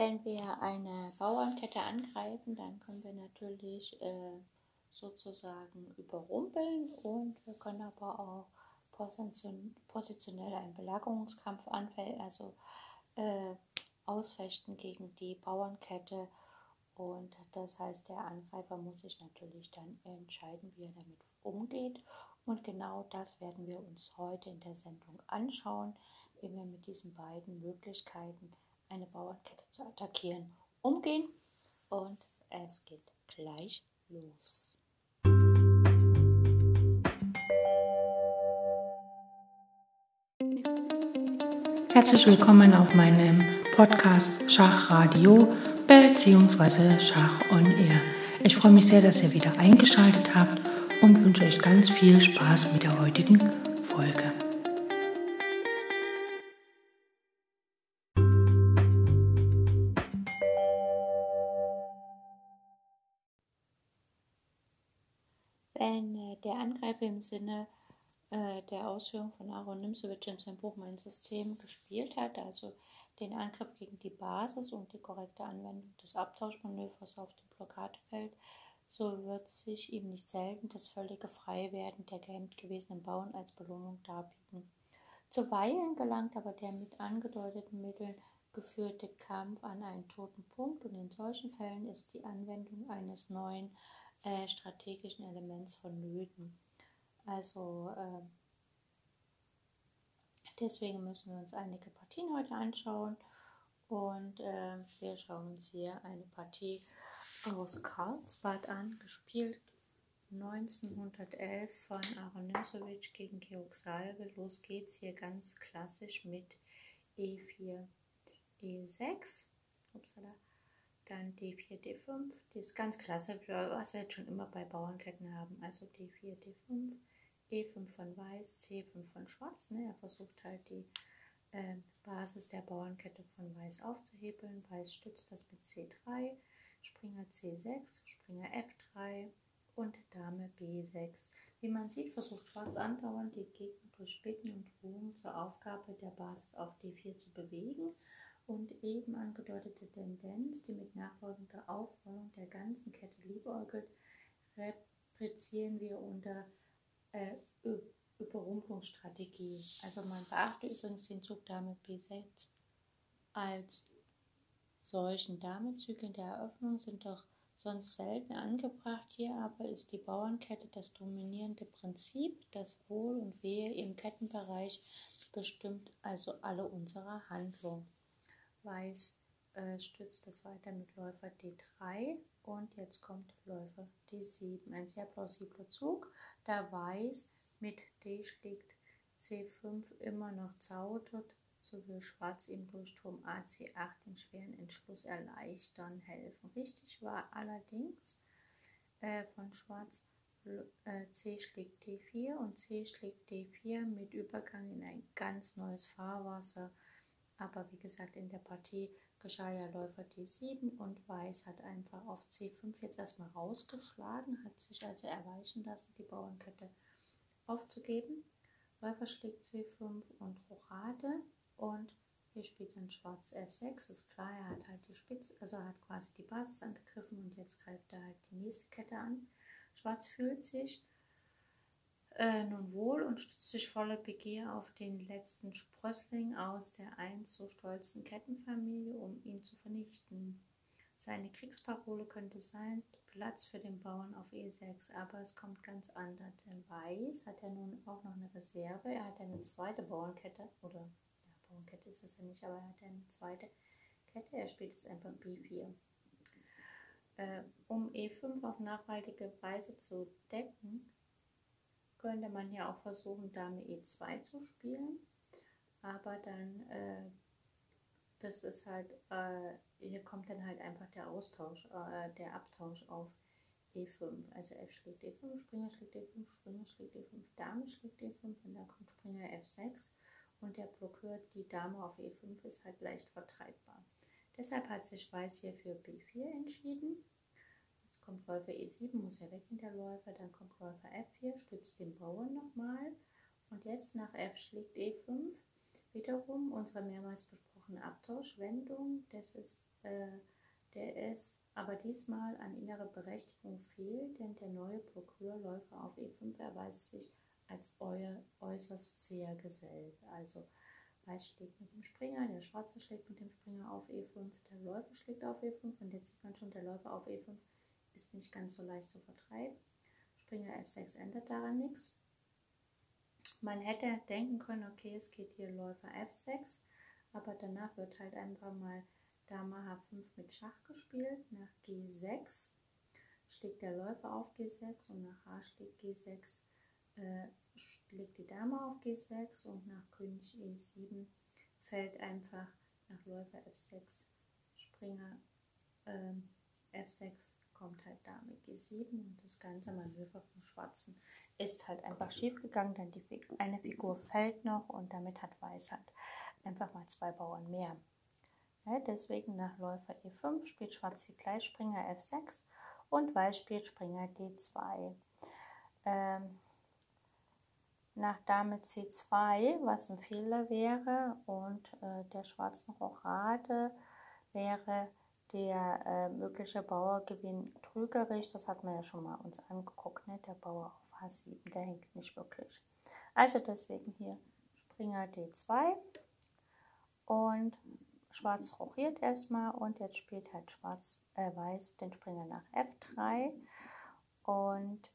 Wenn wir eine Bauernkette angreifen, dann können wir natürlich äh, sozusagen überrumpeln und wir können aber auch position positionell einen Belagerungskampf anfällen, also äh, ausfechten gegen die Bauernkette. Und das heißt, der Angreifer muss sich natürlich dann entscheiden, wie er damit umgeht. Und genau das werden wir uns heute in der Sendung anschauen, wie wir mit diesen beiden Möglichkeiten, eine Bauernkette zu attackieren, umgehen. Und es geht gleich los. Herzlich willkommen auf meinem Podcast Schachradio bzw. Schach on Air. Ich freue mich sehr, dass ihr wieder eingeschaltet habt und wünsche euch ganz viel Spaß mit der heutigen Folge. Sinne äh, der Ausführung von Aaron Nimzowitsch in seinem Buch Mein System gespielt hat, also den Angriff gegen die Basis und die korrekte Anwendung des Abtauschmanövers auf dem Blockadefeld, so wird sich ihm nicht selten das völlige Freiwerden der gehemmt gewesenen Bauern als Belohnung darbieten. Zuweilen gelangt aber der mit angedeuteten Mitteln geführte Kampf an einen toten Punkt und in solchen Fällen ist die Anwendung eines neuen äh, strategischen Elements vonnöten. Also äh, deswegen müssen wir uns einige Partien heute anschauen. Und äh, wir schauen uns hier eine Partie aus Karlsbad an, gespielt 1911 von Aaron gegen Georg Salve. Los geht's hier ganz klassisch mit E4, E6. Upsala. Dann D4, D5. Das ist ganz klasse, was wir jetzt schon immer bei Bauernketten haben. Also D4, D5, E5 von Weiß, C5 von Schwarz. Ne? Er versucht halt die äh, Basis der Bauernkette von Weiß aufzuhebeln. Weiß stützt das mit C3, Springer C6, Springer F3 und Dame B6. Wie man sieht, versucht Schwarz andauernd die Gegner durch Bitten und Drohungen zur Aufgabe der Basis auf D4 zu bewegen und eben angedeutete Tendenz, die mit nachfolgender Aufrollung der ganzen Kette liebäugelt, replizieren wir unter äh, Überrumpelungsstrategie. Also man beachte übrigens den Zug Dame B6 als solchen Damezüge in der Eröffnung sind doch sonst selten angebracht. Hier aber ist die Bauernkette das dominierende Prinzip. Das Wohl und Wehe im Kettenbereich bestimmt also alle unsere Handlungen. Weiß äh, stützt das weiter mit Läufer D3 und jetzt kommt Läufer D7. Ein sehr plausibler Zug, da Weiß mit D schlägt C5 immer noch zaudert, so will Schwarz ihm durch Turm AC8 den schweren Entschluss erleichtern helfen. Richtig war allerdings äh, von Schwarz äh, C schlägt D4 und C schlägt D4 mit Übergang in ein ganz neues Fahrwasser. Aber wie gesagt, in der Partie geschah ja Läufer D7 und Weiß hat einfach auf C5 jetzt erstmal rausgeschlagen, hat sich also erweichen lassen, die Bauernkette aufzugeben. Läufer schlägt C5 und Rochade und hier spielt dann Schwarz F6. Das ist klar, er hat halt die Spitze, also er hat quasi die Basis angegriffen und jetzt greift er halt die nächste Kette an. Schwarz fühlt sich äh, nun wohl und stützt sich voller Begier auf den letzten Sprössling aus der einst so stolzen Kettenfamilie, um ihn zu vernichten. Seine Kriegsparole könnte sein, Platz für den Bauern auf E6, aber es kommt ganz anders, denn Weiß hat ja nun auch noch eine Reserve, er hat eine zweite Bauernkette, oder ja, Bauernkette ist es ja nicht, aber er hat eine zweite Kette, er spielt jetzt einfach B4. Äh, um E5 auf nachhaltige Weise zu decken, könnte man hier auch versuchen, Dame E2 zu spielen. Aber dann, äh, das ist halt, äh, hier kommt dann halt einfach der Austausch, äh, der Abtausch auf E5. Also F schlägt E5, Springer schlägt E5, Springer schlägt E5, Dame schlägt E5 und dann kommt Springer F6 und der blockiert die Dame auf E5 ist halt leicht vertreibbar. Deshalb hat sich Weiß hier für B4 entschieden kommt Läufer E7, muss er weg in der Läufer, dann kommt Läufer F4, stützt den Bauern nochmal und jetzt nach F schlägt E5 wiederum unsere mehrmals besprochene Abtauschwendung. Das ist, äh, der ist aber diesmal an innere Berechtigung fehlt, denn der neue Prokürläufer auf E5 erweist sich als euer äußerst zäher Gesell. Also Weiß schlägt mit dem Springer, der Schwarze schlägt mit dem Springer auf E5, der Läufer schlägt auf E5 und jetzt sieht man schon, der Läufer auf E5 ist nicht ganz so leicht zu vertreiben. Springer F6 ändert daran nichts. Man hätte denken können, okay, es geht hier Läufer F6, aber danach wird halt einfach mal Dame H5 mit Schach gespielt. Nach G6 schlägt der Läufer auf G6 und nach H schlägt G6 äh, schlägt die Dame auf G6 und nach König E7 fällt einfach nach Läufer F6 Springer äh, F6 kommt halt Dame G7 und das ganze Manöver vom Schwarzen ist halt einfach schief gegangen, denn die Figur, eine Figur fällt noch und damit hat Weiß halt einfach mal zwei Bauern mehr. Ja, deswegen nach Läufer E5 spielt Schwarz hier gleich Springer F6 und Weiß spielt Springer D2. Ähm, nach Dame C2, was ein Fehler wäre, und äh, der schwarzen Rochade wäre der äh, mögliche Bauergewinn trügerisch. Das hat man ja schon mal uns angeguckt, ne? der Bauer auf H7, der hängt nicht wirklich. Also deswegen hier Springer D2 und Schwarz rochiert erstmal und jetzt spielt halt Schwarz, äh, Weiß den Springer nach F3 und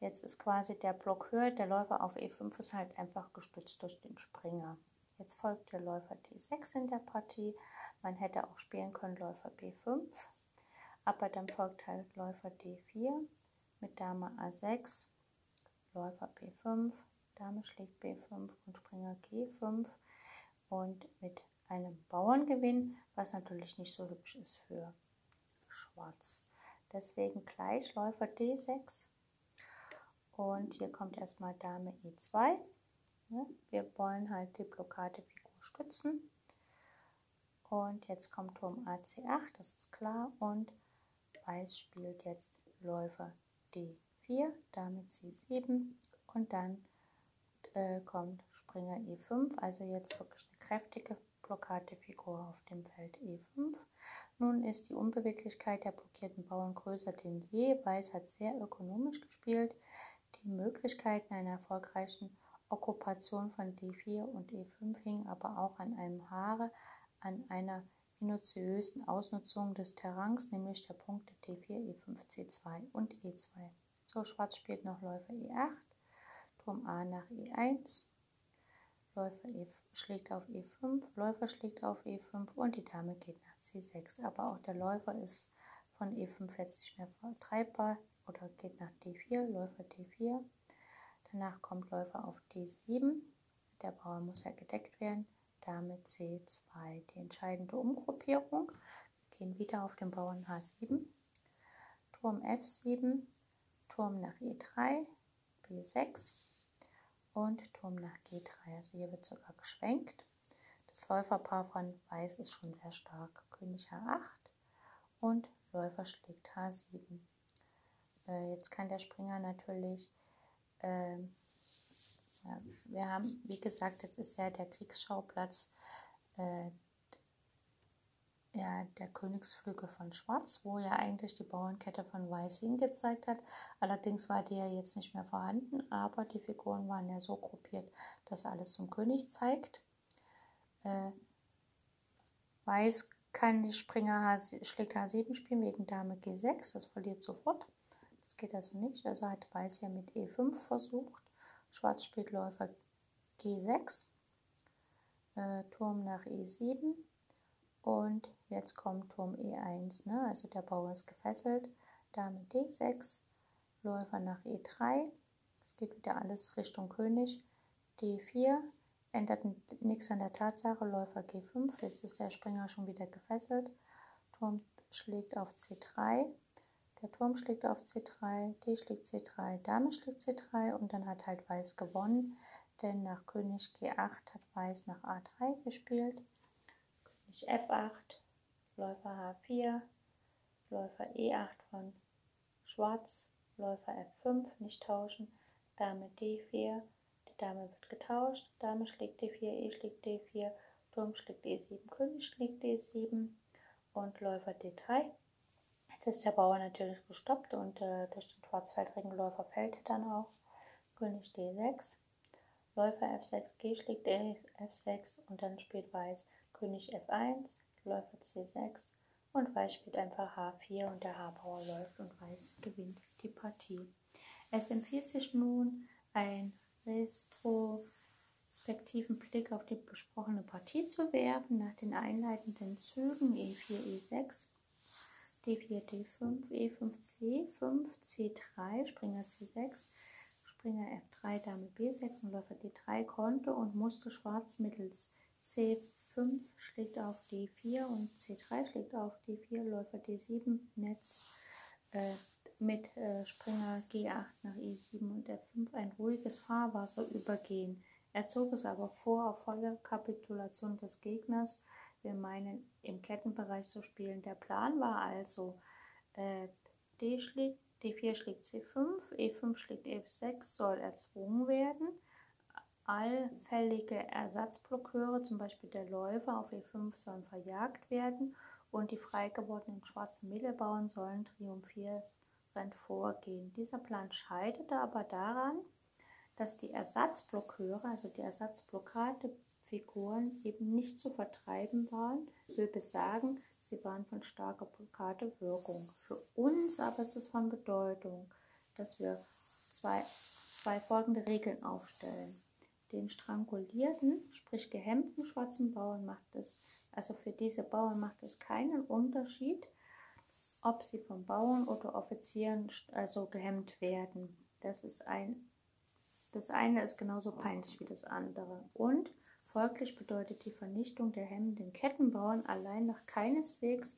Jetzt ist quasi der Block höher, der Läufer auf E5 ist halt einfach gestützt durch den Springer. Jetzt folgt der Läufer D6 in der Partie. Man hätte auch spielen können Läufer B5, aber dann folgt halt Läufer D4 mit Dame A6, Läufer B5, Dame schlägt B5 und Springer G5 und mit einem Bauerngewinn, was natürlich nicht so hübsch ist für Schwarz. Deswegen gleich Läufer D6, und hier kommt erstmal Dame E2. Wir wollen halt die Blockadefigur stützen. Und jetzt kommt Turm AC8, das ist klar. Und Weiß spielt jetzt Läufer D4, Dame C7 und dann äh, kommt Springer E5. Also jetzt wirklich eine kräftige Blockadefigur auf dem Feld E5. Nun ist die Unbeweglichkeit der blockierten Bauern größer denn je. Weiß hat sehr ökonomisch gespielt. Die Möglichkeiten einer erfolgreichen Okkupation von D4 und E5 hingen aber auch an einem Haare, an einer minutiösen Ausnutzung des Terrains, nämlich der Punkte D4, E5, C2 und E2. So, Schwarz spielt noch Läufer E8, Turm A nach E1, Läufer e, schlägt auf E5, Läufer schlägt auf E5 und die Dame geht nach C6. Aber auch der Läufer ist von E5 jetzt nicht mehr vertreibbar oder geht nach D4, Läufer D4. Danach kommt Läufer auf D7. Der Bauer muss ja gedeckt werden. Dame C2. Die entscheidende Umgruppierung. Wir gehen wieder auf den Bauern H7. Turm F7. Turm nach E3. B6. Und Turm nach G3. Also hier wird sogar geschwenkt. Das Läuferpaar von Weiß ist schon sehr stark. König H8 und Läufer schlägt H7. Äh, jetzt kann der Springer natürlich, äh, ja, wir haben, wie gesagt, jetzt ist ja der Kriegsschauplatz äh, ja, der Königsflügel von Schwarz, wo ja eigentlich die Bauernkette von Weiß hingezeigt hat. Allerdings war die ja jetzt nicht mehr vorhanden, aber die Figuren waren ja so gruppiert, dass alles zum König zeigt. Äh, Weiß kann die Springer H, schlägt H7 spielen wegen Dame G6, das verliert sofort. Das geht also nicht. Also hat Weiß ja mit E5 versucht. Schwarz spielt Läufer G6, äh, Turm nach E7 und jetzt kommt Turm E1. Ne? Also der Bauer ist gefesselt. Dame D6, Läufer nach E3. Es geht wieder alles Richtung König. D4 ändert nichts an der Tatsache. Läufer G5. Jetzt ist der Springer schon wieder gefesselt. Turm schlägt auf C3. Der Turm schlägt auf C3, D schlägt C3, Dame schlägt C3 und dann hat halt Weiß gewonnen, denn nach König G8 hat Weiß nach A3 gespielt. König F8, Läufer H4, Läufer E8 von Schwarz, Läufer F5, nicht tauschen, Dame D4, der die Dame wird getauscht. Dame schlägt D4, E schlägt D4, Turm schlägt E7, König schlägt D7 und Läufer D3. Ist der Bauer natürlich gestoppt und äh, durch den schwarzfeldrigen Läufer fällt dann auch. König D6, Läufer F6, G schlägt E F6 und dann spielt Weiß König F1, Läufer C6 und Weiß spielt einfach H4 und der H-Bauer läuft und Weiß gewinnt die Partie. Es empfiehlt sich nun ein retrospektiven Blick auf die besprochene Partie zu werfen, nach den einleitenden Zügen E4, E6, D4, D5, E5, C5, C3, Springer C6, Springer F3, Dame B6 und Läufer D3 konnte und musste Schwarz mittels C5 schlägt auf D4 und C3 schlägt auf D4, Läufer D7, Netz äh, mit äh, Springer G8 nach E7 und F5 ein ruhiges Fahrwasser übergehen. Er zog es aber vor auf volle Kapitulation des Gegners. Wir meinen im Kettenbereich zu spielen. Der Plan war also äh, D schlägt, D4 schlägt C5, E5 schlägt F6, soll erzwungen werden. Allfällige Ersatzblockeure, zum Beispiel der Läufer auf E5, sollen verjagt werden und die frei gewordenen schwarzen Mittelbauern sollen triumphieren vorgehen. Dieser Plan scheiterte aber daran, dass die Ersatzblockeure, also die Ersatzblockadefiguren, eben nicht zu vertreiben waren, will besagen, sie waren von starker Blockadewirkung. Für uns aber ist es von Bedeutung, dass wir zwei, zwei folgende Regeln aufstellen. Den strangulierten, sprich gehemmten schwarzen Bauern macht es, also für diese Bauern macht es keinen Unterschied, ob sie von Bauern oder Offizieren also gehemmt werden. Das ist ein das eine ist genauso peinlich wie das andere. Und folglich bedeutet die Vernichtung der hemmenden Kettenbauern allein noch keineswegs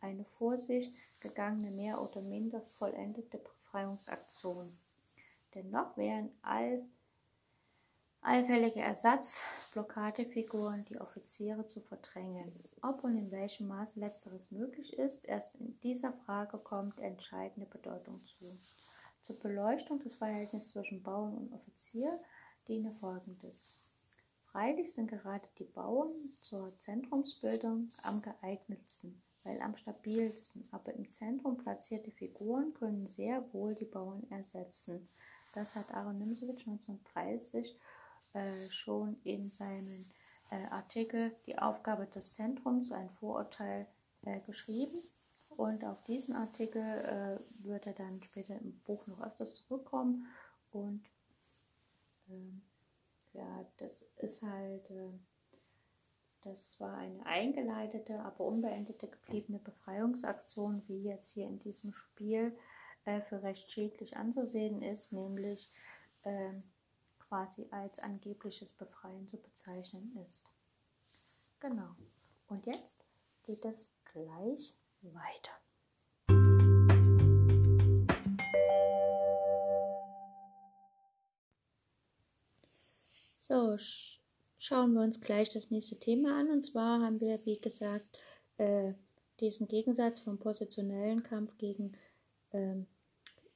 eine vor sich gegangene mehr oder minder vollendete Befreiungsaktion. Dennoch wären all allfällige Ersatzblockadefiguren die Offiziere zu verdrängen. Ob und in welchem Maße letzteres möglich ist, erst in dieser Frage kommt entscheidende Bedeutung zu. Zur Beleuchtung des Verhältnisses zwischen Bauern und Offizier diene folgendes. Freilich sind gerade die Bauern zur Zentrumsbildung am geeignetsten, weil am stabilsten, aber im Zentrum platzierte Figuren können sehr wohl die Bauern ersetzen. Das hat Aaron Nimsewitsch 1930 äh, schon in seinem äh, Artikel Die Aufgabe des Zentrums, ein Vorurteil, äh, geschrieben. Und auf diesen Artikel äh, wird er dann später im Buch noch öfters zurückkommen. Und ähm, ja, das ist halt, äh, das war eine eingeleitete, aber unbeendete gebliebene Befreiungsaktion, wie jetzt hier in diesem Spiel äh, für recht schädlich anzusehen ist, nämlich ähm, quasi als angebliches Befreien zu bezeichnen ist. Genau. Und jetzt geht es gleich weiter. So, schauen wir uns gleich das nächste Thema an. Und zwar haben wir, wie gesagt, äh, diesen Gegensatz vom positionellen Kampf gegen ähm,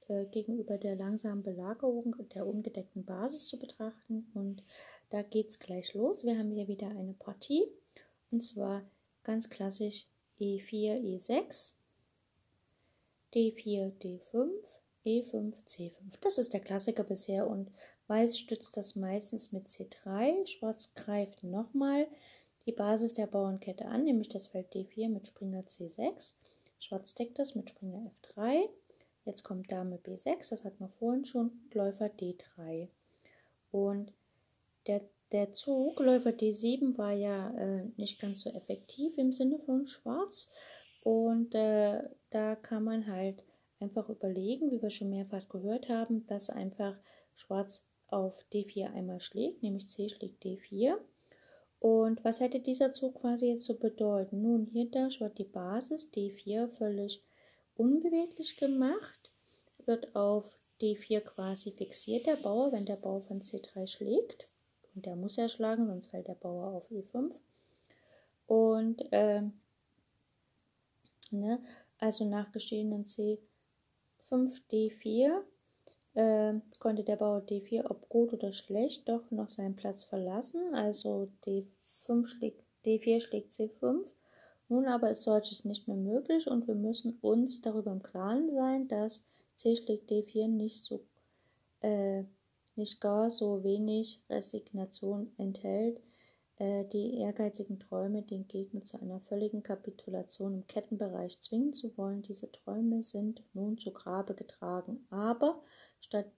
äh, gegenüber der langsamen Belagerung der ungedeckten Basis zu betrachten. Und da geht es gleich los. Wir haben hier wieder eine Partie und zwar ganz klassisch E4, E6, D4, D5, E5, C5. Das ist der Klassiker bisher und Weiß stützt das meistens mit C3. Schwarz greift nochmal die Basis der Bauernkette an, nämlich das Feld D4 mit Springer C6. Schwarz deckt das mit Springer F3. Jetzt kommt Dame B6, das hatten wir vorhin schon, Läufer D3. Und der, der Zug Läufer D7 war ja äh, nicht ganz so effektiv im Sinne von Schwarz. Und äh, da kann man halt einfach überlegen, wie wir schon mehrfach gehört haben, dass einfach Schwarz auf D4 einmal schlägt, nämlich C schlägt D4. Und was hätte dieser Zug quasi jetzt zu bedeuten? Nun, hier da wird die Basis D4 völlig unbeweglich gemacht, wird auf D4 quasi fixiert der Bauer, wenn der Bauer von C3 schlägt. Und der muss ja schlagen, sonst fällt der Bauer auf E5. Und ähm, ne, also nach geschehenen C5 D4 äh, konnte der Bauer D4, ob gut oder schlecht, doch noch seinen Platz verlassen. Also D5 schlägt, D4 schlägt C5. Nun aber ist solches nicht mehr möglich und wir müssen uns darüber im Klaren sein, dass C schlägt D4 nicht so äh, nicht gar so wenig Resignation enthält, äh, die ehrgeizigen Träume, den Gegner zu einer völligen Kapitulation im Kettenbereich zwingen zu wollen. Diese Träume sind nun zu Grabe getragen, aber statt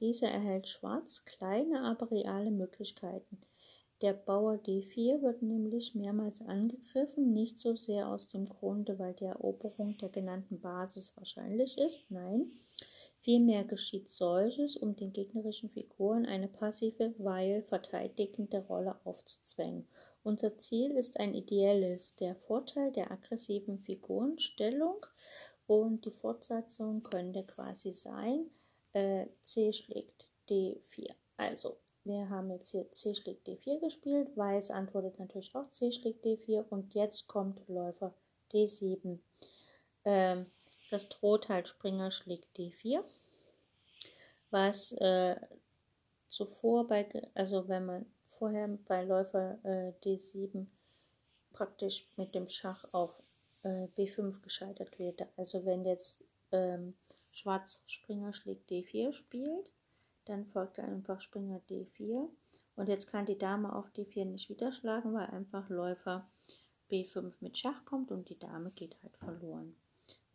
dieser erhält Schwarz kleine, aber reale Möglichkeiten. Der Bauer D4 wird nämlich mehrmals angegriffen, nicht so sehr aus dem Grunde, weil die Eroberung der genannten Basis wahrscheinlich ist, nein, Vielmehr geschieht solches, um den gegnerischen Figuren eine passive, weil verteidigende Rolle aufzuzwängen. Unser Ziel ist ein ideelles, der Vorteil der aggressiven Figurenstellung und die Fortsetzung könnte quasi sein, äh, C schlägt D4. Also, wir haben jetzt hier C schlägt D4 gespielt, Weiß antwortet natürlich auch C schlägt D4 und jetzt kommt Läufer D7. Ähm, das droht halt Springer schlägt D4 was äh, zuvor bei, also wenn man vorher bei Läufer äh, D7 praktisch mit dem Schach auf äh, B5 gescheitert wird. Also wenn jetzt ähm, Schwarz Springer schlägt D4 spielt, dann folgt einfach Springer D4 und jetzt kann die Dame auf D4 nicht wieder schlagen, weil einfach Läufer B5 mit Schach kommt und die Dame geht halt verloren.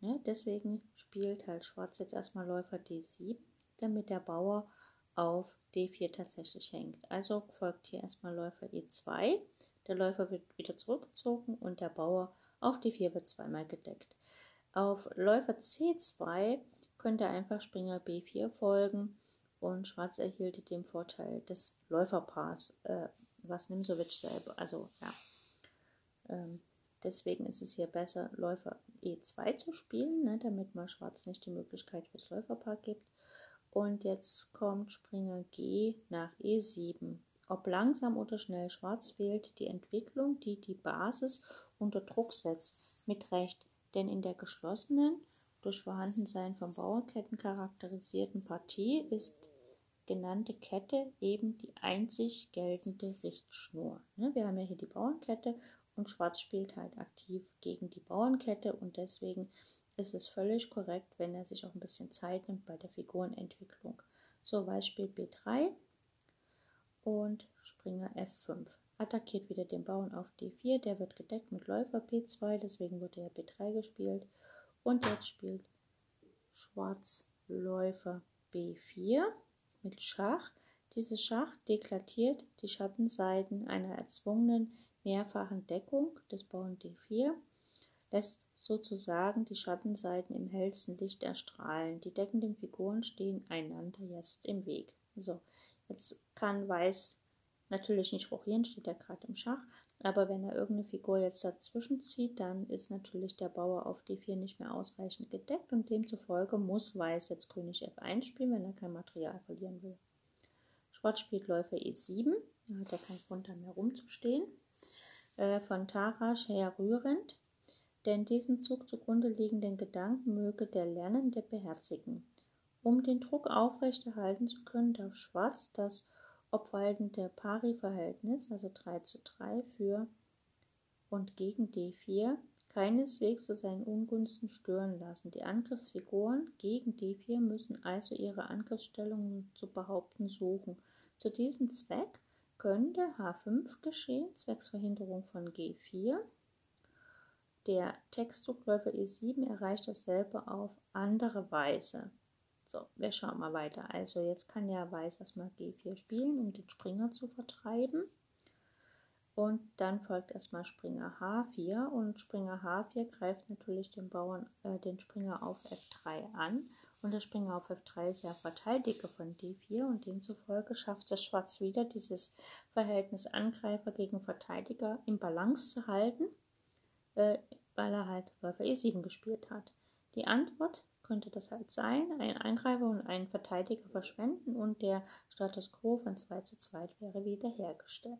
Ne? Deswegen spielt halt Schwarz jetzt erstmal Läufer D7 damit der Bauer auf D4 tatsächlich hängt. Also folgt hier erstmal Läufer E2. Der Läufer wird wieder zurückgezogen und der Bauer auf D4 wird zweimal gedeckt. Auf Läufer C2 könnte einfach Springer B4 folgen und Schwarz erhielt den Vorteil des Läuferpaars, äh, was Nimsovic selber, also ja. Ähm, deswegen ist es hier besser, Läufer E2 zu spielen, ne, damit man Schwarz nicht die Möglichkeit fürs Läuferpaar gibt. Und jetzt kommt Springer G nach E7. Ob langsam oder schnell schwarz wählt die Entwicklung, die die Basis unter Druck setzt, mit Recht, denn in der geschlossenen, durch Vorhandensein von Bauernketten charakterisierten Partie ist genannte Kette eben die einzig geltende Richtschnur. Ne, wir haben ja hier die Bauernkette und Schwarz spielt halt aktiv gegen die Bauernkette und deswegen ist es völlig korrekt, wenn er sich auch ein bisschen Zeit nimmt bei der Figurenentwicklung. So, Weiß spielt B3 und Springer F5. Attackiert wieder den Bauern auf D4, der wird gedeckt mit Läufer B2, deswegen wurde er B3 gespielt. Und jetzt spielt Schwarz Läufer B4 mit Schach. Dieses Schach deklariert die Schattenseiten einer erzwungenen mehrfachen Deckung des Bauern D4 lässt sozusagen die Schattenseiten im hellsten Licht erstrahlen. Die deckenden Figuren stehen einander jetzt im Weg. So, jetzt kann Weiß natürlich nicht rochieren, steht er gerade im Schach, aber wenn er irgendeine Figur jetzt dazwischen zieht, dann ist natürlich der Bauer auf D4 nicht mehr ausreichend gedeckt und demzufolge muss Weiß jetzt König F1 spielen, wenn er kein Material verlieren will. Schwarz spielt Läufer E7, da hat er keinen Grund da mehr rumzustehen. Äh, von Tarasch her rührend denn diesem Zug zugrunde liegenden Gedanken möge der Lernende beherzigen. Um den Druck aufrechterhalten zu können, darf Schwarz das obwaltende Pari-Verhältnis, also 3 zu 3 für und gegen D4, keineswegs zu seinen Ungunsten stören lassen. Die Angriffsfiguren gegen D4 müssen also ihre Angriffsstellungen zu behaupten suchen. Zu diesem Zweck könnte H5 geschehen, zwecks Verhinderung von G4 der Textdruckläufer E7 erreicht dasselbe auf andere Weise. So, wir schauen mal weiter. Also jetzt kann ja Weiß erstmal G4 spielen, um den Springer zu vertreiben. Und dann folgt erstmal Springer H4 und Springer H4 greift natürlich den Bauern, äh, den Springer auf F3 an. Und der Springer auf F3 ist ja Verteidiger von D4 und demzufolge schafft es Schwarz wieder, dieses Verhältnis Angreifer gegen Verteidiger im Balance zu halten äh, weil er halt Läufer E7 gespielt hat. Die Antwort könnte das halt sein, ein Angreifer und einen Verteidiger verschwenden und der Status quo von 2 zu 2 wäre wiederhergestellt.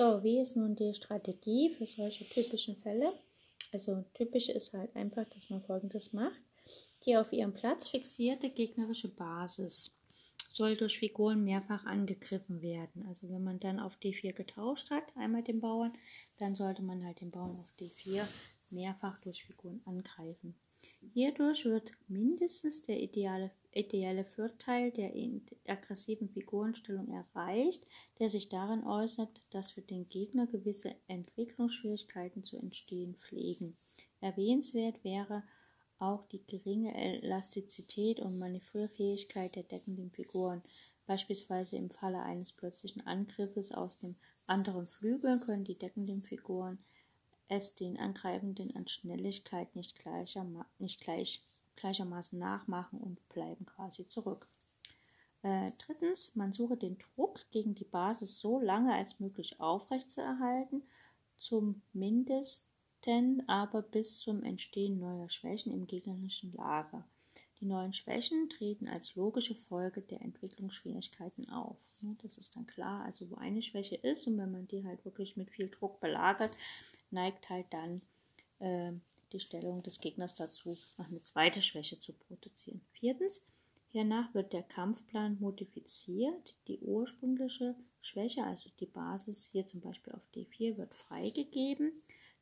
So, wie ist nun die Strategie für solche typischen Fälle? Also typisch ist halt einfach, dass man folgendes macht. Die auf ihrem Platz fixierte gegnerische Basis soll durch Figuren mehrfach angegriffen werden. Also wenn man dann auf D4 getauscht hat, einmal den Bauern, dann sollte man halt den Bauern auf D4 mehrfach durch Figuren angreifen. Hierdurch wird mindestens der ideale, ideale Vorteil der aggressiven Figurenstellung erreicht, der sich darin äußert, dass für den Gegner gewisse Entwicklungsschwierigkeiten zu entstehen pflegen. Erwähnenswert wäre auch die geringe Elastizität und Manövrierfähigkeit der deckenden Figuren. Beispielsweise im Falle eines plötzlichen Angriffes aus dem anderen Flügel können die deckenden Figuren es den Angreifenden an Schnelligkeit nicht, gleicher, nicht gleich, gleichermaßen nachmachen und bleiben quasi zurück. Äh, drittens, man suche den Druck gegen die Basis so lange als möglich aufrechtzuerhalten, zum Mindest aber bis zum Entstehen neuer Schwächen im gegnerischen Lager. Die neuen Schwächen treten als logische Folge der Entwicklungsschwierigkeiten auf. Das ist dann klar, also wo eine Schwäche ist und wenn man die halt wirklich mit viel Druck belagert, neigt halt dann äh, die Stellung des Gegners dazu, noch eine zweite Schwäche zu produzieren. Viertens, hiernach wird der Kampfplan modifiziert. Die ursprüngliche Schwäche, also die Basis hier zum Beispiel auf D4, wird freigegeben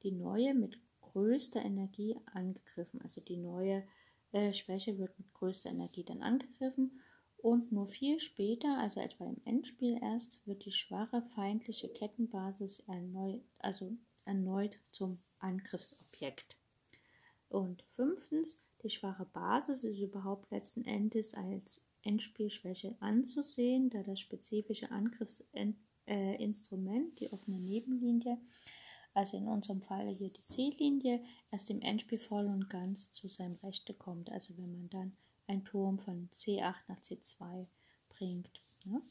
die neue mit größter Energie angegriffen. Also die neue äh, Schwäche wird mit größter Energie dann angegriffen und nur viel später, also etwa im Endspiel erst, wird die schwache feindliche Kettenbasis erneut, also erneut zum Angriffsobjekt. Und fünftens, die schwache Basis ist überhaupt letzten Endes als Endspielschwäche anzusehen, da das spezifische Angriffsinstrument, äh, die offene Nebenlinie, also in unserem Fall hier die C-Linie, erst im Endspiel voll und ganz zu seinem Rechte kommt. Also wenn man dann einen Turm von C8 nach C2 bringt. Ne?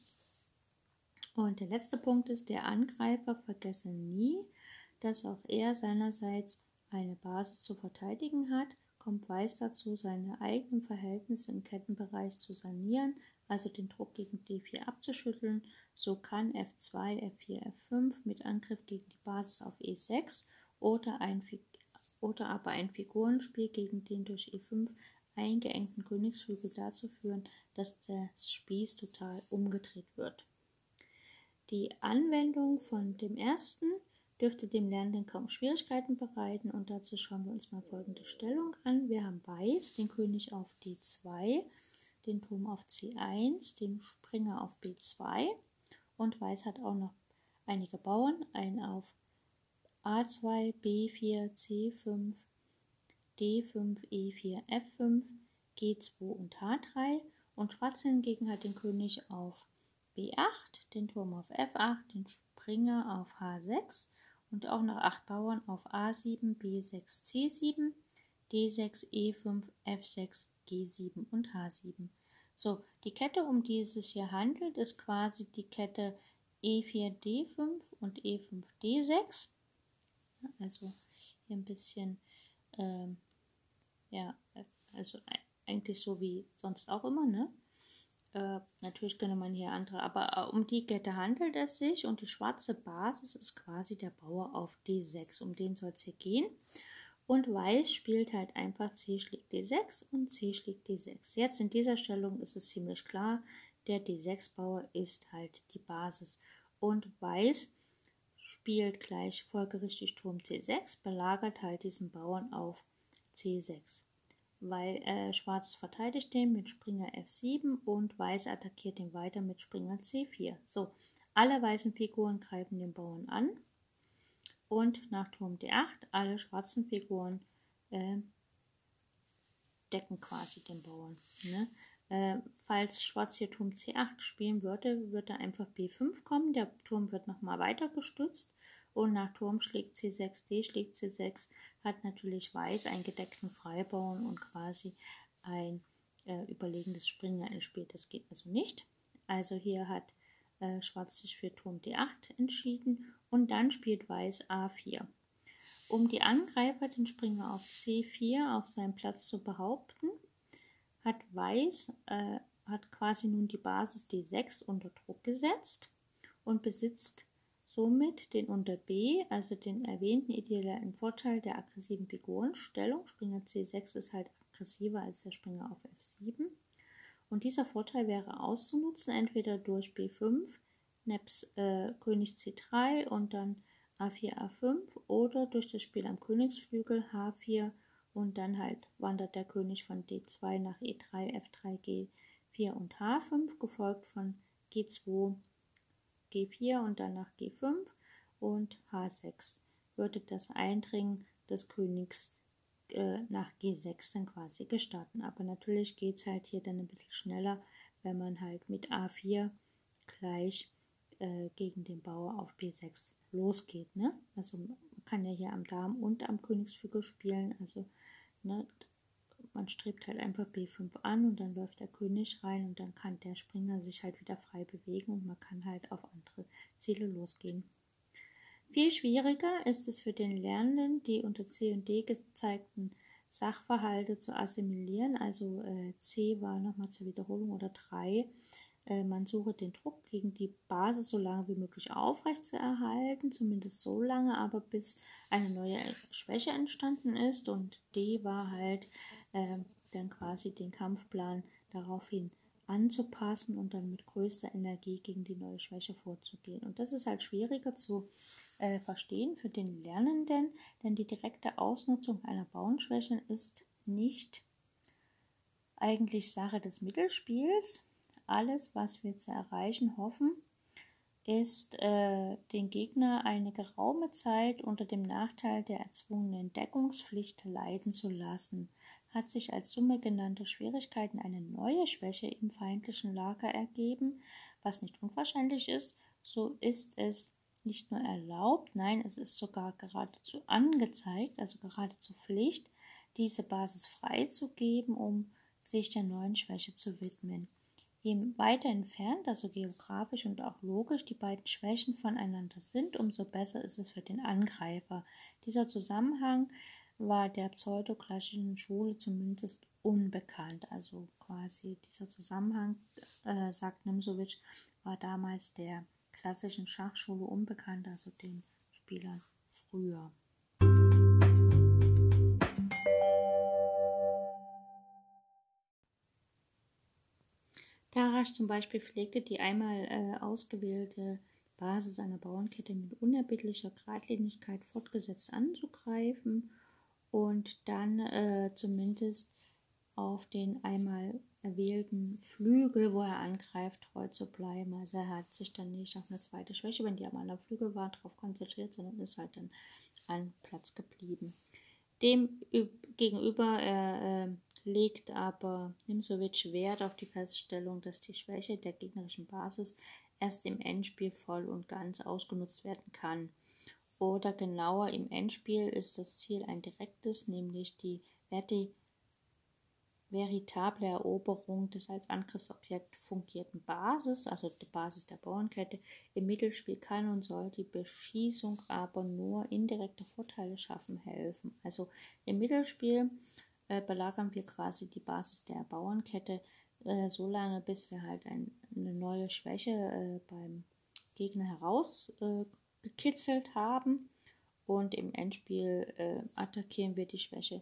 Und der letzte Punkt ist, der Angreifer vergesse nie, dass auch er seinerseits eine Basis zu verteidigen hat, kommt Weiß dazu, seine eigenen Verhältnisse im Kettenbereich zu sanieren, also den Druck gegen D4 abzuschütteln. So kann F2, F4, F5 mit Angriff gegen die Basis auf E6 oder, ein, oder aber ein Figurenspiel gegen den durch E5 eingeengten Königsflügel dazu führen, dass der Spieß total umgedreht wird. Die Anwendung von dem ersten dürfte dem Lernenden kaum Schwierigkeiten bereiten und dazu schauen wir uns mal folgende Stellung an. Wir haben Weiß, den König auf D2, den Turm auf C1, den Springer auf B2 und Weiß hat auch noch einige Bauern, einen auf A2, B4, C5, D5, E4, F5, G2 und H3 und Schwarz hingegen hat den König auf B8, den Turm auf F8, den Springer auf H6 und auch noch acht Bauern auf A7, B6, C7, D6, E5, F6, G7 und H7. So, die Kette, um die es sich hier handelt, ist quasi die Kette E4, D5 und E5, D6. Also hier ein bisschen, ähm, ja, also eigentlich so wie sonst auch immer, ne? Äh, natürlich könnte man hier andere, aber äh, um die Kette handelt es sich und die schwarze Basis ist quasi der Bauer auf D6. Um den soll es hier gehen. Und Weiß spielt halt einfach C schlägt D6 und C schlägt D6. Jetzt in dieser Stellung ist es ziemlich klar, der D6-Bauer ist halt die Basis. Und Weiß spielt gleich folgerichtig Turm C6, belagert halt diesen Bauern auf C6 weil äh, Schwarz verteidigt den mit Springer F7 und Weiß attackiert ihn weiter mit Springer C4. So, alle weißen Figuren greifen den Bauern an und nach Turm D8 alle schwarzen Figuren äh, decken quasi den Bauern. Ne? Äh, falls Schwarz hier Turm C8 spielen würde, würde einfach B5 kommen. Der Turm wird nochmal weiter gestützt und nach Turm schlägt C6, D schlägt C6, hat natürlich Weiß einen gedeckten Freibauern und quasi ein äh, überlegenes Springer ins Spiel. Das geht also nicht. Also hier hat äh, Schwarz sich für Turm D8 entschieden und dann spielt Weiß A4. Um die Angreifer den Springer auf C4 auf seinem Platz zu behaupten, hat Weiß äh, hat quasi nun die Basis D6 unter Druck gesetzt und besitzt somit den unter B, also den erwähnten idealen Vorteil der aggressiven Figurenstellung. Springer C6 ist halt aggressiver als der Springer auf F7. Und dieser Vorteil wäre auszunutzen, entweder durch B5, Neps äh, König C3 und dann A4, A5 oder durch das Spiel am Königsflügel H4 und dann halt wandert der König von D2 nach E3, F3, G4 und H5, gefolgt von G2, G4 und dann nach G5 und H6 würde das Eindringen des Königs äh, nach G6 dann quasi gestatten. Aber natürlich geht es halt hier dann ein bisschen schneller, wenn man halt mit A4 gleich äh, gegen den Bauer auf B6 losgeht. Ne? Also man kann ja hier am Darm und am Königsflügel spielen. Also ne, man strebt halt einfach B5 an und dann läuft der König rein und dann kann der Springer sich halt wieder frei bewegen und man kann halt auf andere Ziele losgehen. Viel schwieriger ist es für den Lernenden, die unter C und D gezeigten Sachverhalte zu assimilieren. Also äh, C war nochmal zur Wiederholung oder 3 äh, man suche den Druck gegen die Basis so lange wie möglich aufrecht zu erhalten, zumindest so lange, aber bis eine neue Schwäche entstanden ist. Und D war halt äh, dann quasi den Kampfplan daraufhin anzupassen und dann mit größter Energie gegen die neue Schwäche vorzugehen. Und das ist halt schwieriger zu äh, verstehen für den Lernenden, denn die direkte Ausnutzung einer Bauernschwäche ist nicht eigentlich Sache des Mittelspiels, alles, was wir zu erreichen hoffen, ist, äh, den Gegner eine geraume Zeit unter dem Nachteil der erzwungenen Deckungspflicht leiden zu lassen. Hat sich als Summe genannter Schwierigkeiten eine neue Schwäche im feindlichen Lager ergeben, was nicht unwahrscheinlich ist, so ist es nicht nur erlaubt, nein, es ist sogar geradezu angezeigt, also geradezu Pflicht, diese Basis freizugeben, um sich der neuen Schwäche zu widmen. Je weiter entfernt, also geografisch und auch logisch, die beiden Schwächen voneinander sind, umso besser ist es für den Angreifer. Dieser Zusammenhang war der pseudoklassischen Schule zumindest unbekannt. Also quasi dieser Zusammenhang, äh, sagt Nimsowitsch, war damals der klassischen Schachschule unbekannt, also den Spielern früher. Darasch zum Beispiel pflegte die einmal äh, ausgewählte Basis einer Bauernkette mit unerbittlicher Gradlinigkeit fortgesetzt anzugreifen und dann äh, zumindest auf den einmal erwählten Flügel, wo er angreift, treu zu bleiben. Also er hat sich dann nicht auf eine zweite Schwäche, wenn die am anderen Flügel war, darauf konzentriert, sondern ist halt dann an Platz geblieben. Dem gegenüber äh, legt aber Nimsowitsch Wert auf die Feststellung, dass die Schwäche der gegnerischen Basis erst im Endspiel voll und ganz ausgenutzt werden kann. Oder genauer im Endspiel ist das Ziel ein direktes, nämlich die Verti veritable Eroberung des als Angriffsobjekt fungierten Basis, also die Basis der Bauernkette. Im Mittelspiel kann und soll die Beschießung aber nur indirekte Vorteile schaffen helfen. Also im Mittelspiel äh, belagern wir quasi die Basis der Bauernkette äh, so lange, bis wir halt ein, eine neue Schwäche äh, beim Gegner herausgekitzelt haben. Und im Endspiel äh, attackieren wir die Schwäche,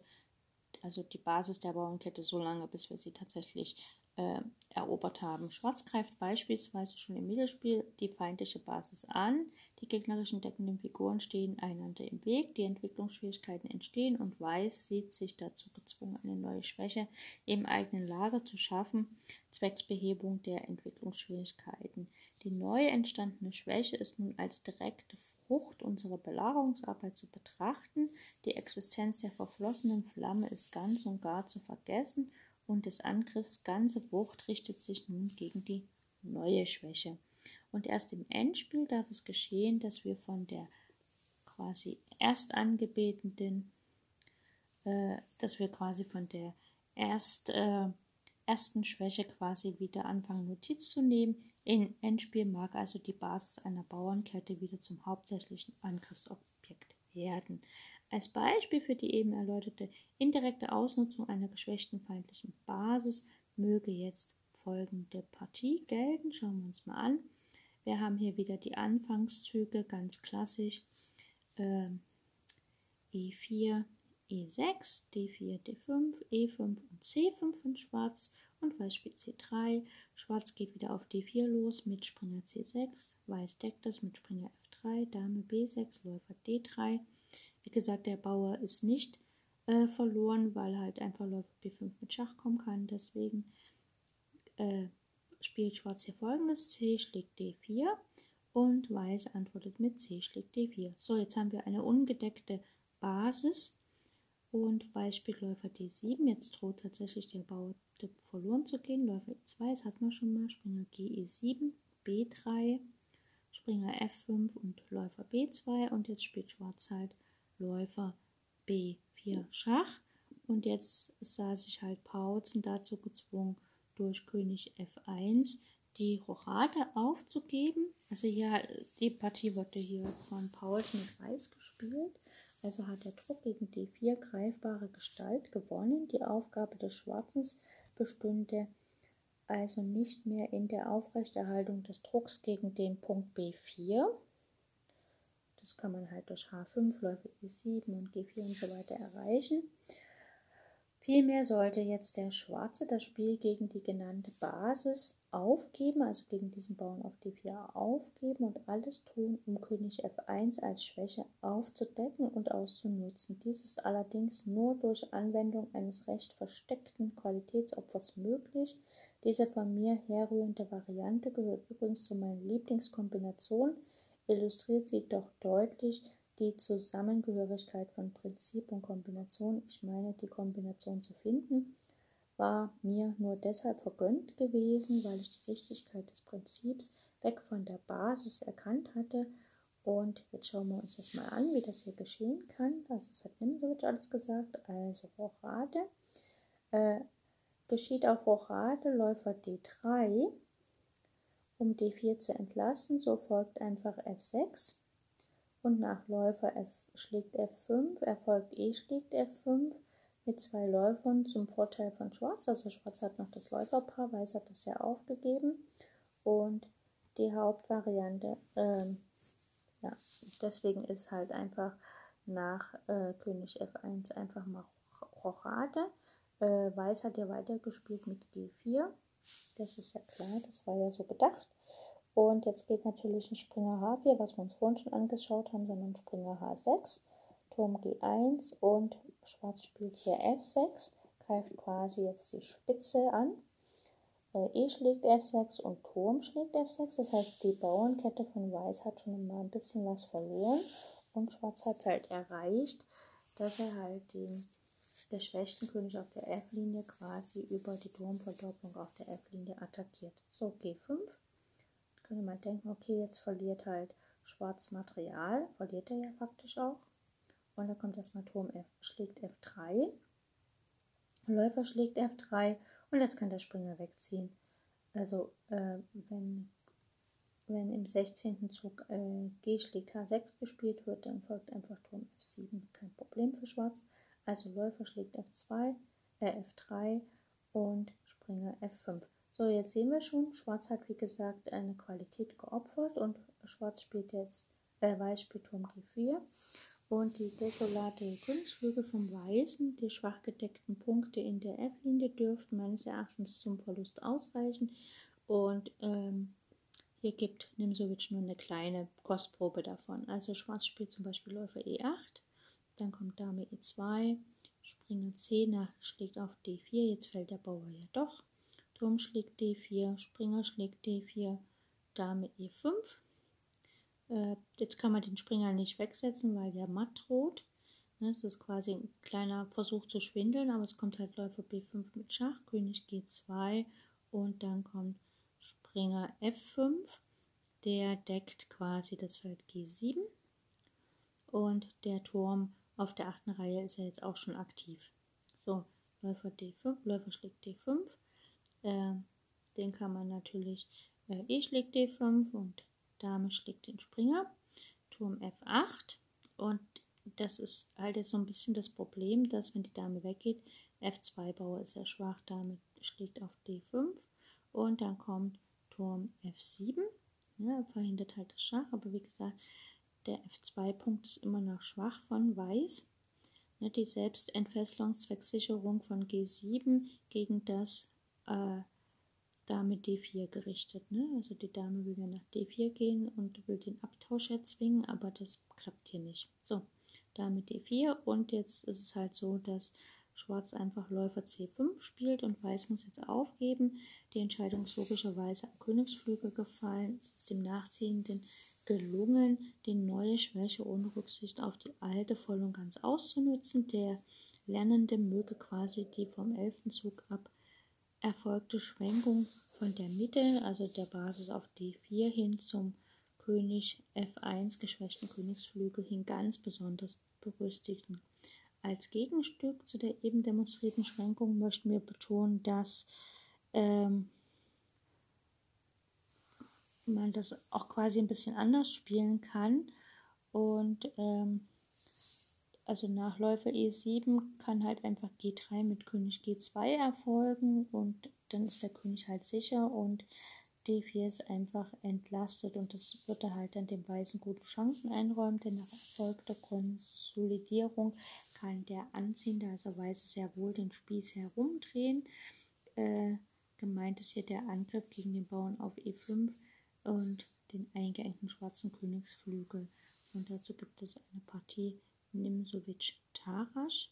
also die Basis der Bauernkette, so lange, bis wir sie tatsächlich äh, erobert haben. Schwarz greift beispielsweise schon im Mittelspiel die feindliche Basis an. Die gegnerischen deckenden Figuren stehen einander im Weg, die Entwicklungsschwierigkeiten entstehen und Weiß sieht sich dazu gezwungen, eine neue Schwäche im eigenen Lager zu schaffen, zwecks Behebung der Entwicklungsschwierigkeiten. Die neu entstandene Schwäche ist nun als direkte Frucht unserer Belagerungsarbeit zu betrachten. Die Existenz der verflossenen Flamme ist ganz und gar zu vergessen und des Angriffs ganze Wucht richtet sich nun gegen die neue Schwäche. Und erst im Endspiel darf es geschehen, dass wir von der quasi erst angebetenden, äh, dass wir quasi von der erst, äh, ersten Schwäche quasi wieder anfangen, Notiz zu nehmen. Im Endspiel mag also die Basis einer Bauernkette wieder zum hauptsächlichen Angriffsobjekt werden. Als Beispiel für die eben erläuterte indirekte Ausnutzung einer geschwächten feindlichen Basis möge jetzt folgende Partie gelten. Schauen wir uns mal an. wir haben hier wieder die Anfangszüge, ganz klassisch. Äh, E4, E6, D4, D5, E5 und C5 von Schwarz und Weiß spielt C3. Schwarz geht wieder auf D4 los mit Springer C6, Weiß deckt das mit Springer F3, Dame B6, Läufer D3. Wie gesagt, der Bauer ist nicht äh, verloren, weil halt einfach Läufer B5 mit Schach kommen kann. Deswegen äh, spielt Schwarz hier folgendes, C schlägt D4 und Weiß antwortet mit C schlägt D4. So, jetzt haben wir eine ungedeckte Basis und Weiß spielt Läufer D7. Jetzt droht tatsächlich der Bauer verloren zu gehen. Läufer E2, das hatten wir schon mal. Springer GE7, B3, Springer F5 und Läufer B2. Und jetzt spielt Schwarz halt Läufer B4 Schach. Und jetzt sah sich halt Pauzen dazu gezwungen, durch König F1 die Rochade aufzugeben. Also hier, die Partie wurde hier von Pauls mit Weiß gespielt. Also hat der Trupp gegen die vier greifbare Gestalt gewonnen. Die Aufgabe des Schwarzens bestünde also nicht mehr in der Aufrechterhaltung des Drucks gegen den Punkt B4. Das kann man halt durch H5, Läufe E7 und G4 und so weiter erreichen. Vielmehr sollte jetzt der Schwarze das Spiel gegen die genannte Basis aufgeben, also gegen diesen Bauern auf D4 aufgeben und alles tun, um König F1 als Schwäche aufzudecken und auszunutzen. Dies ist allerdings nur durch Anwendung eines recht versteckten Qualitätsopfers möglich. Diese von mir herrührende Variante gehört übrigens zu meinen Lieblingskombinationen, illustriert sie doch deutlich die Zusammengehörigkeit von Prinzip und Kombination, ich meine die Kombination zu finden, war mir nur deshalb vergönnt gewesen, weil ich die Richtigkeit des Prinzips weg von der Basis erkannt hatte. Und jetzt schauen wir uns das mal an, wie das hier geschehen kann. Also es hat Nimzowitsch alles gesagt. Also Rochade. Äh, geschieht auf Rochade Läufer D3, um D4 zu entlassen. So folgt einfach F6 und nach Läufer F schlägt F5 erfolgt E schlägt F5 mit zwei Läufern zum Vorteil von Schwarz. Also Schwarz hat noch das Läuferpaar, Weiß hat das ja aufgegeben. Und die Hauptvariante, ähm, ja, deswegen ist halt einfach nach äh, König F1 einfach mal Rochade. Äh, Weiß hat ja weitergespielt mit G4. Das ist ja klar, das war ja so gedacht. Und jetzt geht natürlich ein Springer H4, was wir uns vorhin schon angeschaut haben, sondern Springer H6, Turm G1 und Schwarz spielt hier F6, greift quasi jetzt die Spitze an. Äh, e schlägt F6 und Turm schlägt F6, das heißt die Bauernkette von Weiß hat schon mal ein bisschen was verloren und Schwarz hat halt erreicht, dass er halt den geschwächten König auf der F-Linie quasi über die Turmverdopplung auf der F-Linie attackiert. So, G5 könnte man denken, okay, jetzt verliert halt Schwarz Material, verliert er ja faktisch auch. Und dann kommt erstmal Turm F, schlägt F3. Läufer schlägt F3 und jetzt kann der Springer wegziehen. Also äh, wenn, wenn im 16. Zug äh, G schlägt H6 gespielt wird, dann folgt einfach Turm F7. Kein Problem für Schwarz. Also Läufer schlägt F2, äh, F3 und Springer F5. So, jetzt sehen wir schon, Schwarz hat wie gesagt eine Qualität geopfert und Schwarz spielt jetzt, äh, Weiß spielt Turm G4 und die desolate Königsflügel vom Weißen, die schwach gedeckten Punkte in der F-Linie dürften meines Erachtens zum Verlust ausreichen und ähm, hier gibt Nimsowitsch nur eine kleine Kostprobe davon. Also Schwarz spielt zum Beispiel Läufer E8, dann kommt Dame E2, Springer C schlägt auf D4, jetzt fällt der Bauer ja doch. Turm schlägt D4, Springer schlägt D4, Dame E5. Äh, jetzt kann man den Springer nicht wegsetzen, weil der matt droht. Ne, das ist quasi ein kleiner Versuch zu schwindeln, aber es kommt halt Läufer B5 mit Schach, König G2 und dann kommt Springer F5. Der deckt quasi das Feld G7 und der Turm auf der achten Reihe ist ja jetzt auch schon aktiv. So, Läufer D5, Läufer schlägt D5, äh, den kann man natürlich äh, E schlägt D5 und Dame schlägt den Springer, Turm F8 und das ist halt jetzt so ein bisschen das Problem, dass wenn die Dame weggeht, F2 Bauer ist sehr schwach, Dame schlägt auf D5 und dann kommt Turm F7, Ja, verhindert halt das Schach, aber wie gesagt, der F2-Punkt ist immer noch schwach von Weiß. Ne, die Selbstentfesselungszwecksicherung von G7 gegen das äh, Dame D4 gerichtet. Ne? Also die Dame will ja nach D4 gehen und will den Abtausch erzwingen, aber das klappt hier nicht. So, Dame D4 und jetzt ist es halt so, dass Schwarz einfach Läufer C5 spielt und Weiß muss jetzt aufgeben. Die Entscheidung ist logischerweise am Königsflügel gefallen. Es ist dem Nachziehenden gelungen, die neue Schwäche ohne Rücksicht auf die alte voll und ganz auszunutzen. Der Lernende möge quasi die vom 11. Zug ab erfolgte Schwenkung von der Mitte, also der Basis auf D4 hin zum König F1 geschwächten Königsflügel hin ganz besonders berüstigen. Als Gegenstück zu der eben demonstrierten Schwenkung möchten wir betonen, dass ähm, man das auch quasi ein bisschen anders spielen kann. Und ähm, also nach Läufer E7 kann halt einfach G3 mit König G2 erfolgen und dann ist der König halt sicher und D4 ist einfach entlastet und das wird er halt dann dem Weißen gute Chancen einräumen, denn nach erfolgter Konsolidierung kann der Anziehende, also Weiße, sehr wohl den Spieß herumdrehen. Äh, gemeint ist hier der Angriff gegen den Bauern auf E5 und den eingeengten schwarzen Königsflügel. Und dazu gibt es eine Partie Nimsovic-Tarasch,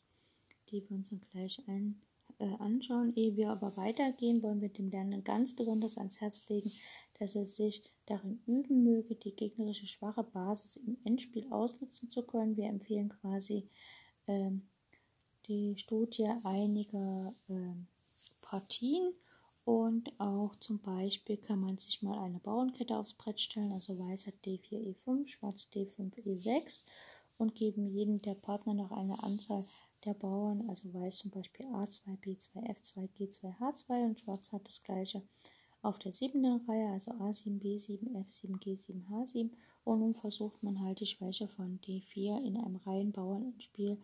die wir uns dann gleich ein, äh, anschauen. Ehe wir aber weitergehen, wollen wir dem Lernen ganz besonders ans Herz legen, dass er sich darin üben möge, die gegnerische schwache Basis im Endspiel ausnutzen zu können. Wir empfehlen quasi ähm, die Studie einiger ähm, Partien und auch zum Beispiel kann man sich mal eine Bauernkette aufs Brett stellen, also Weiß hat D4, E5, Schwarz D5, E6 und geben jedem der Partner noch eine Anzahl der Bauern, also Weiß zum Beispiel A2, B2, F2, G2, H2 und Schwarz hat das gleiche auf der siebten Reihe, also A7, B7, F7, G7, H7 und nun versucht man halt die Schwäche von D4 in einem Reihenbauernspiel,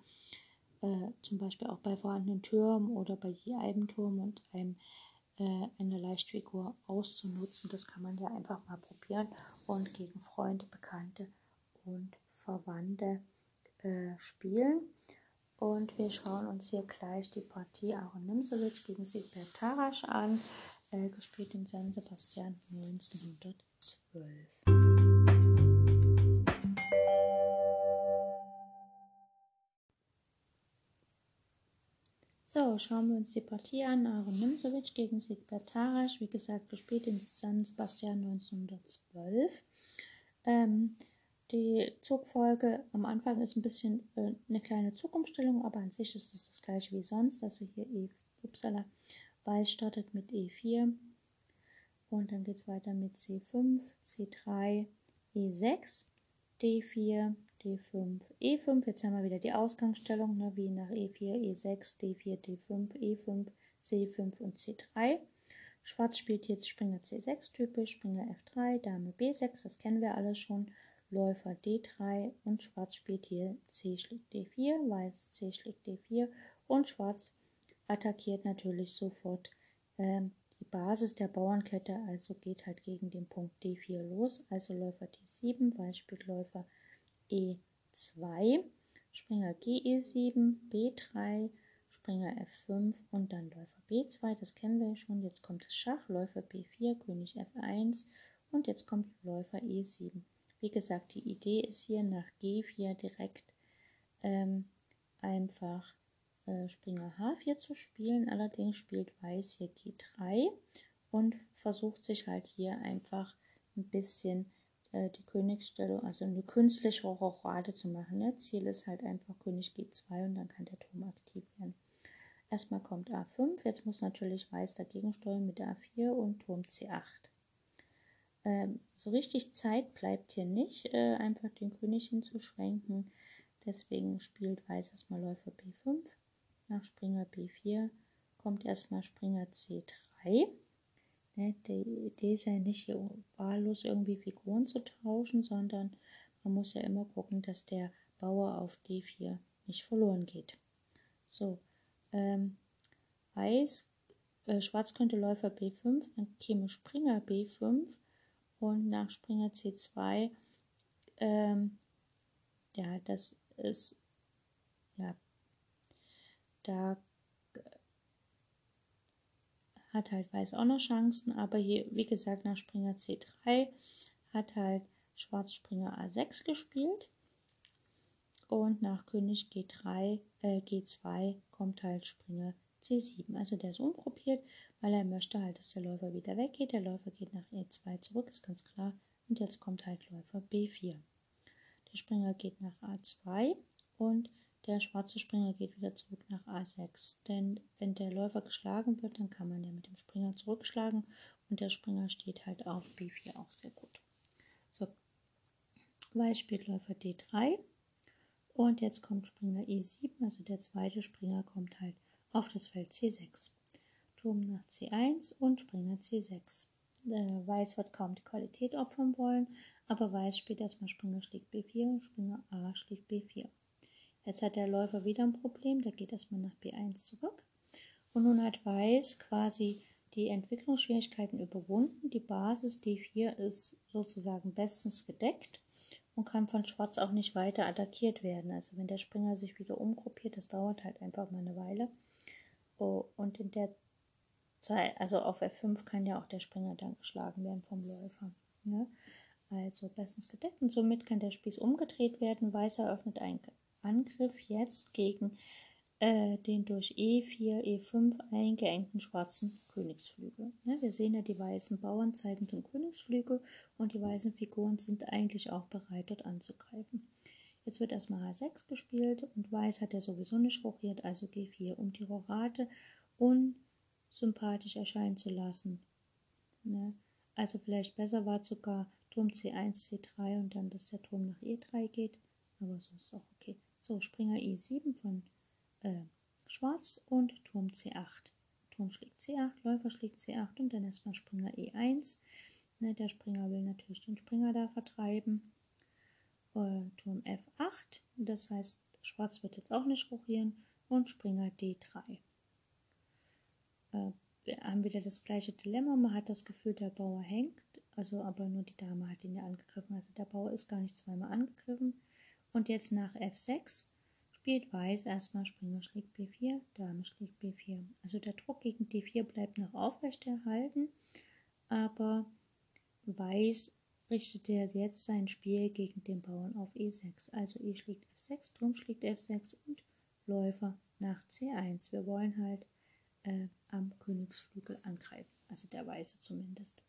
äh, zum Beispiel auch bei vorhandenen Türmen oder bei je einem Turm und einem eine Leichtfigur auszunutzen. Das kann man ja einfach mal probieren und gegen Freunde, Bekannte und Verwandte äh, spielen. Und wir schauen uns hier gleich die Partie Aaron Nimsewitsch gegen Siegbert Tarasch an, äh, gespielt in San Sebastian 1912. So, schauen wir uns die Partie an. Aaron Nimzowitsch gegen Siegbert Tarasch, wie gesagt, gespielt in San Sebastian 1912. Ähm, die Zugfolge am Anfang ist ein bisschen äh, eine kleine Zugumstellung, aber an sich ist es das gleiche wie sonst. Also hier E, Upsala, Weiß startet mit E4 und dann geht es weiter mit C5, C3, E6, D4, D5, E5. Jetzt haben wir wieder die Ausgangsstellung, ne, wie nach E4, E6, D4, D5, E5, C5 und C3. Schwarz spielt jetzt Springer C6 typisch, Springer F3, Dame B6, das kennen wir alles schon. Läufer D3 und Schwarz spielt hier C schlägt D4, Weiß C schlägt D4 und Schwarz attackiert natürlich sofort ähm, die Basis der Bauernkette, also geht halt gegen den Punkt D4 los, also Läufer D7, Weiß spielt Läufer E2, Springer GE7, B3, Springer F5 und dann Läufer B2, das kennen wir ja schon. Jetzt kommt das Schach, Läufer B4, König F1 und jetzt kommt Läufer E7. Wie gesagt, die Idee ist hier nach G4 direkt ähm, einfach äh, Springer H4 zu spielen. Allerdings spielt Weiß hier G3 und versucht sich halt hier einfach ein bisschen äh, die Königsstellung, also eine künstliche Rochade zu machen. Ne? Ziel ist halt einfach König G2 und dann kann der Turm aktiv werden. Erstmal kommt A5, jetzt muss natürlich Weiß dagegen steuern mit der A4 und Turm C8. Ähm, so richtig Zeit bleibt hier nicht, äh, einfach den König hinzuschwenken. Deswegen spielt Weiß erstmal Läufer B5. Nach Springer B4 kommt erstmal Springer C3. Ne, die Idee ist ja nicht, wahllos irgendwie Figuren zu tauschen, sondern man muss ja immer gucken, dass der Bauer auf D4 nicht verloren geht. So, ähm, Weiß, äh, Schwarz könnte Läufer B5, dann käme Springer B5 und nach Springer C2, ähm, ja, das ist, ja, da hat halt Weiß auch noch Chancen, aber hier, wie gesagt, nach Springer C3 hat halt Schwarz Springer A6 gespielt und nach König G3, äh, G2 kommt halt Springer C7. Also der ist ungruppiert, weil er möchte halt, dass der Läufer wieder weggeht. Der Läufer geht nach E2 zurück, ist ganz klar. Und jetzt kommt halt Läufer B4. Der Springer geht nach A2 und der schwarze Springer geht wieder zurück nach A6. Denn wenn der Läufer geschlagen wird, dann kann man ja mit dem Springer zurückschlagen und der Springer steht halt auf B4 auch sehr gut. So, Weiß spielt Läufer D3 und jetzt kommt Springer E7, also der zweite Springer kommt halt auf das Feld C6. Turm nach C1 und Springer C6. Äh, Weiß wird kaum die Qualität opfern wollen, aber Weiß spielt erstmal Springer schlägt B4 und Springer A schlägt B4. Jetzt hat der Läufer wieder ein Problem, der geht erstmal nach B1 zurück. Und nun hat Weiß quasi die Entwicklungsschwierigkeiten überwunden. Die Basis D4 ist sozusagen bestens gedeckt und kann von Schwarz auch nicht weiter attackiert werden. Also wenn der Springer sich wieder umgruppiert, das dauert halt einfach mal eine Weile. Oh, und in der Zeit, also auf F5 kann ja auch der Springer dann geschlagen werden vom Läufer. Ne? Also bestens gedeckt und somit kann der Spieß umgedreht werden. Weiß eröffnet einen Angriff jetzt gegen äh, den durch E4, E5 eingeengten schwarzen Königsflügel. Ja, wir sehen ja die weißen Bauern zeigen den Königsflügel und die weißen Figuren sind eigentlich auch bereit, dort anzugreifen. Jetzt wird erstmal H6 gespielt und Weiß hat ja sowieso nicht rochiert, also G4, um die Rorate unsympathisch erscheinen zu lassen. Ne? Also vielleicht besser war sogar Turm C1, C3 und dann, dass der Turm nach E3 geht, aber so ist es auch okay. So, Springer E7 von äh, Schwarz und Turm C8. Turm schlägt C8, Läufer schlägt C8 und dann erstmal Springer E1. Ne, der Springer will natürlich den Springer da vertreiben. Äh, Turm F8, das heißt, Schwarz wird jetzt auch nicht rochieren und Springer D3. Äh, wir haben wieder das gleiche Dilemma, man hat das Gefühl, der Bauer hängt, also aber nur die Dame hat ihn ja angegriffen, also der Bauer ist gar nicht zweimal angegriffen. Und jetzt nach F6 spielt Weiß erstmal Springer schlägt B4, Dame schlägt B4. Also der Druck gegen D4 bleibt noch aufrechterhalten, aber Weiß richtete jetzt sein Spiel gegen den Bauern auf E6. Also E schlägt F6, Turm schlägt F6 und Läufer nach C1. Wir wollen halt äh, am Königsflügel angreifen, also der Weiße zumindest.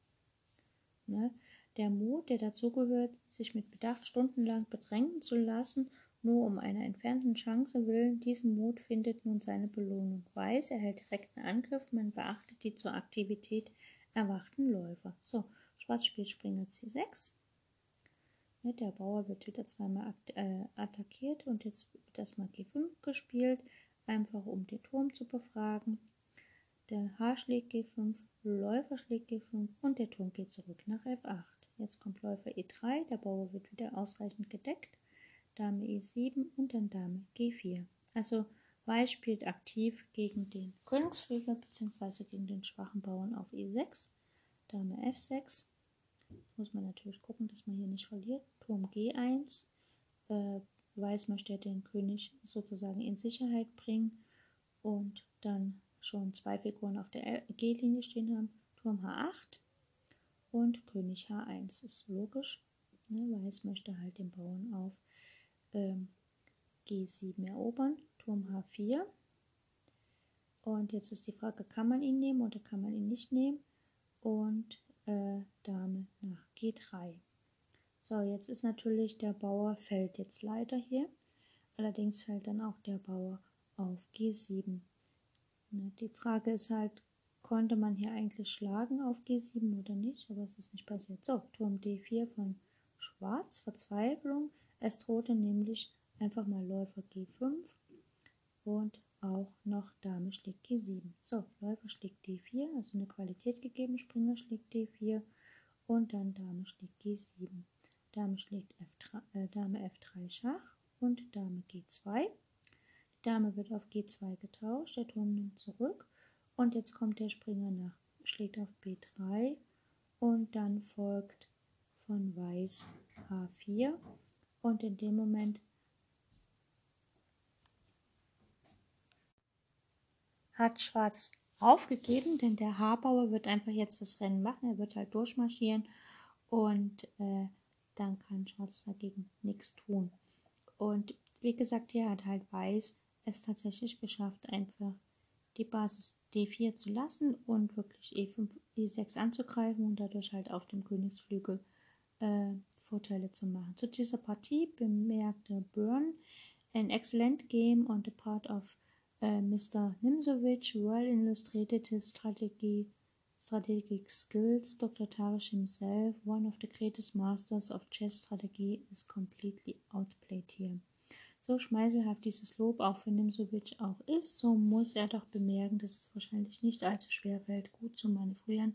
Ne? Der Mut, der dazugehört, sich mit Bedacht stundenlang bedrängen zu lassen nur um einer entfernten Chance willen, diesen Mut findet nun seine Belohnung. Weiß erhält direkten Angriff, man beachtet die zur Aktivität erwachten Läufer. So, Schwarz spielt Springer C6. Ne, der Bauer wird wieder zweimal äh, attackiert und jetzt wird erstmal G5 gespielt, einfach um den Turm zu befragen. Der H schlägt G5, Läufer schlägt G5 und der Turm geht zurück nach F8. Jetzt kommt Läufer E3, der Bauer wird wieder ausreichend gedeckt. Dame E7 und dann Dame G4. Also Weiß spielt aktiv gegen den Königsflügel bzw. gegen den schwachen Bauern auf E6. Dame F6. Jetzt muss man natürlich gucken, dass man hier nicht verliert. Turm G1. Äh, Weiß möchte den König sozusagen in Sicherheit bringen und dann schon zwei Figuren auf der G-Linie stehen haben. Turm H8 und König H1 ist logisch. Ne? Weiß möchte halt den Bauern auf ähm, G7 erobern, Turm H4. Und jetzt ist die Frage, kann man ihn nehmen oder kann man ihn nicht nehmen? Und äh, Dame nach G3. So, jetzt ist natürlich der Bauer fällt jetzt leider hier. Allerdings fällt dann auch der Bauer auf G7. Ne, die Frage ist halt, konnte man hier eigentlich schlagen auf G7 oder nicht? Aber es ist nicht passiert. So, Turm D4 von Schwarz, Verzweiflung. Es drohte nämlich einfach mal Läufer G5 und auch noch Dame schlägt G7. So, Läufer schlägt D4, also eine Qualität gegeben, Springer schlägt D4 und dann Dame schlägt G7. Dame schlägt F3, äh, Dame F3 Schach und Dame G2. Die Dame wird auf G2 getauscht, der Turm nimmt zurück und jetzt kommt der Springer nach, schlägt auf B3 und dann folgt von Weiß H4 und in dem Moment hat Schwarz aufgegeben, denn der Haarbauer wird einfach jetzt das Rennen machen. Er wird halt durchmarschieren und äh, dann kann Schwarz dagegen nichts tun. Und wie gesagt, hier hat halt Weiß es tatsächlich geschafft, einfach die Basis D4 zu lassen und wirklich E5, E6 anzugreifen und dadurch halt auf dem Königsflügel äh, Vorteile zu machen. Zu dieser Partie bemerkte Byrne, an excellent game on the part of uh, Mr. Nimzowitsch, well illustrated his strategy, strategic skills. Dr. Tarish himself, one of the greatest masters of chess strategy, is completely outplayed here. So schmeichelhaft dieses Lob auch für Nimsowitsch auch ist, so muss er doch bemerken, dass es wahrscheinlich nicht allzu schwer fällt, gut zu manövrieren,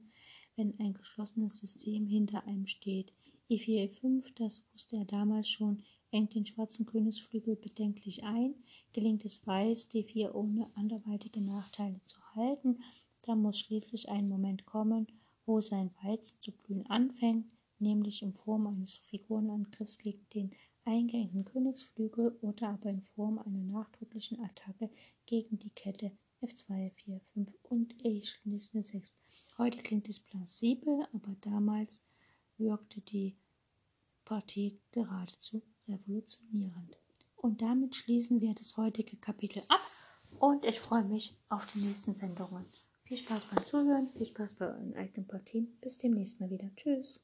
wenn ein geschlossenes System hinter einem steht. E4, E5, das wusste er damals schon, engt den schwarzen Königsflügel bedenklich ein. Gelingt es Weiß, D4 ohne anderweitige Nachteile zu halten, dann muss schließlich ein Moment kommen, wo sein Weizen zu blühen anfängt, nämlich in Form eines Figurenangriffs gegen den eingeengten Königsflügel oder aber in Form einer nachdrücklichen Attacke gegen die Kette F2, F4, 5 und E6. Heute klingt es plausibel, aber damals wirkte die Partie geradezu revolutionierend. Und damit schließen wir das heutige Kapitel ab und ich freue mich auf die nächsten Sendungen. Viel Spaß beim Zuhören, viel Spaß bei euren eigenen Partien. Bis demnächst mal wieder. Tschüss.